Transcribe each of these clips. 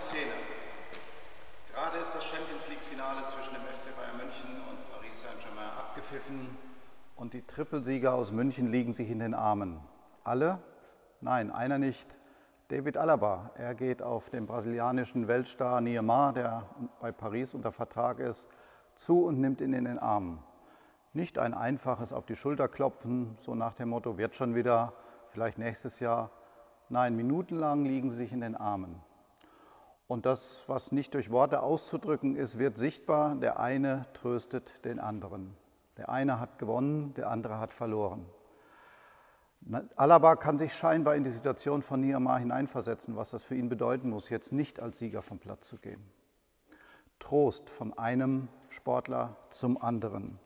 die Szene. Gerade ist das Champions League-Finale zwischen dem FC Bayern München und Paris Saint-Germain abgepfiffen und die Trippelsieger aus München liegen sich in den Armen. Alle? Nein, einer nicht. David Alaba. Er geht auf den brasilianischen Weltstar Neymar, der bei Paris unter Vertrag ist, zu und nimmt ihn in den Arm. Nicht ein einfaches auf die Schulter klopfen, so nach dem Motto, wird schon wieder, vielleicht nächstes Jahr. Nein, minutenlang liegen sie sich in den Armen. Und das, was nicht durch Worte auszudrücken ist, wird sichtbar. Der eine tröstet den anderen. Der eine hat gewonnen, der andere hat verloren. Alaba kann sich scheinbar in die Situation von Niamar hineinversetzen, was das für ihn bedeuten muss, jetzt nicht als Sieger vom Platz zu gehen. Trost von einem Sportler zum anderen.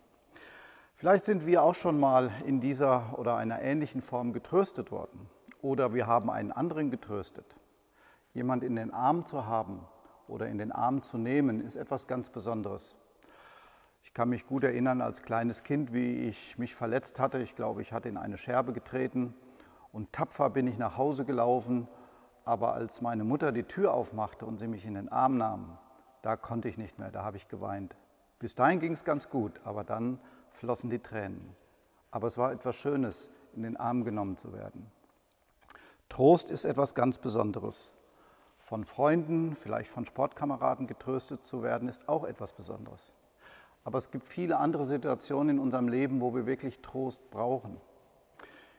Vielleicht sind wir auch schon mal in dieser oder einer ähnlichen Form getröstet worden. Oder wir haben einen anderen getröstet. Jemand in den Arm zu haben oder in den Arm zu nehmen, ist etwas ganz Besonderes. Ich kann mich gut erinnern als kleines Kind, wie ich mich verletzt hatte. Ich glaube, ich hatte in eine Scherbe getreten und tapfer bin ich nach Hause gelaufen. Aber als meine Mutter die Tür aufmachte und sie mich in den Arm nahm, da konnte ich nicht mehr, da habe ich geweint. Bis dahin ging es ganz gut, aber dann flossen die Tränen. Aber es war etwas Schönes, in den Arm genommen zu werden. Trost ist etwas ganz Besonderes. Von Freunden, vielleicht von Sportkameraden getröstet zu werden, ist auch etwas Besonderes. Aber es gibt viele andere Situationen in unserem Leben, wo wir wirklich Trost brauchen.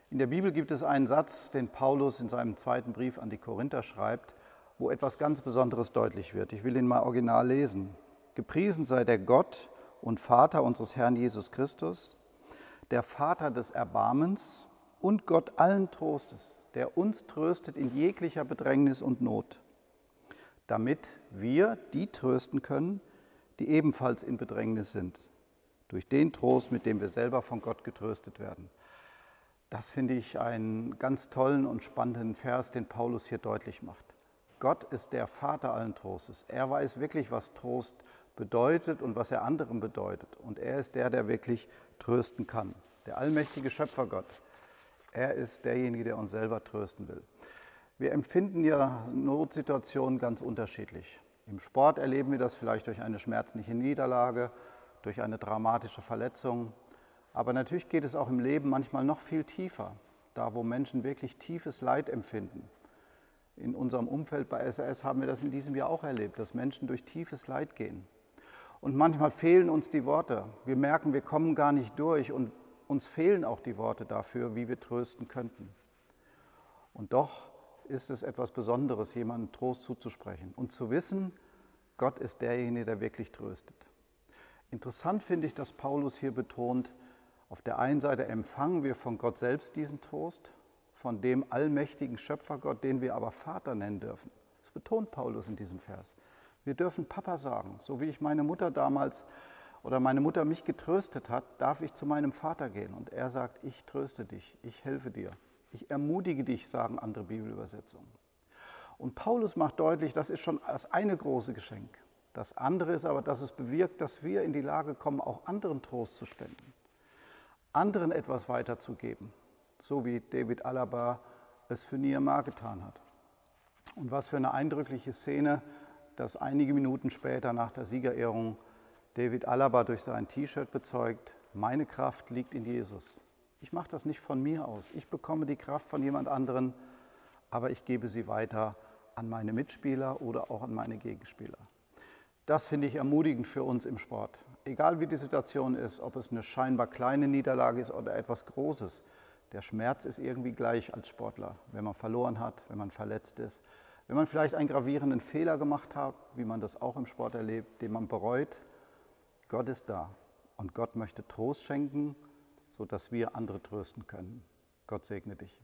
In der Bibel gibt es einen Satz, den Paulus in seinem zweiten Brief an die Korinther schreibt, wo etwas ganz Besonderes deutlich wird. Ich will ihn mal original lesen. Gepriesen sei der Gott und Vater unseres Herrn Jesus Christus, der Vater des Erbarmens und Gott allen Trostes, der uns tröstet in jeglicher Bedrängnis und Not, damit wir die trösten können, die ebenfalls in Bedrängnis sind, durch den Trost, mit dem wir selber von Gott getröstet werden. Das finde ich einen ganz tollen und spannenden Vers, den Paulus hier deutlich macht. Gott ist der Vater allen Trostes. Er weiß wirklich, was Trost bedeutet und was er anderen bedeutet. Und er ist der, der wirklich trösten kann. Der allmächtige Schöpfergott. Er ist derjenige, der uns selber trösten will. Wir empfinden ja Notsituationen ganz unterschiedlich. Im Sport erleben wir das vielleicht durch eine schmerzliche Niederlage, durch eine dramatische Verletzung. Aber natürlich geht es auch im Leben manchmal noch viel tiefer, da wo Menschen wirklich tiefes Leid empfinden. In unserem Umfeld bei SAS haben wir das in diesem Jahr auch erlebt, dass Menschen durch tiefes Leid gehen. Und manchmal fehlen uns die Worte. Wir merken, wir kommen gar nicht durch und uns fehlen auch die Worte dafür, wie wir trösten könnten. Und doch ist es etwas Besonderes, jemandem Trost zuzusprechen und zu wissen, Gott ist derjenige, der wirklich tröstet. Interessant finde ich, dass Paulus hier betont, auf der einen Seite empfangen wir von Gott selbst diesen Trost, von dem allmächtigen Schöpfergott, den wir aber Vater nennen dürfen. Das betont Paulus in diesem Vers. Wir dürfen Papa sagen, so wie ich meine Mutter damals oder meine Mutter mich getröstet hat, darf ich zu meinem Vater gehen und er sagt, ich tröste dich, ich helfe dir. Ich ermutige dich, sagen andere Bibelübersetzungen. Und Paulus macht deutlich, das ist schon das eine große Geschenk. Das andere ist aber, dass es bewirkt, dass wir in die Lage kommen, auch anderen Trost zu spenden, anderen etwas weiterzugeben, so wie David Alaba es für Nehemiah getan hat. Und was für eine eindrückliche Szene, dass einige Minuten später nach der Siegerehrung David Alaba durch sein T-Shirt bezeugt, meine Kraft liegt in Jesus. Ich mache das nicht von mir aus. Ich bekomme die Kraft von jemand anderen, aber ich gebe sie weiter an meine Mitspieler oder auch an meine Gegenspieler. Das finde ich ermutigend für uns im Sport. Egal wie die Situation ist, ob es eine scheinbar kleine Niederlage ist oder etwas Großes, der Schmerz ist irgendwie gleich als Sportler, wenn man verloren hat, wenn man verletzt ist, wenn man vielleicht einen gravierenden Fehler gemacht hat, wie man das auch im Sport erlebt, den man bereut. Gott ist da und Gott möchte Trost schenken sodass wir andere trösten können. Gott segne dich.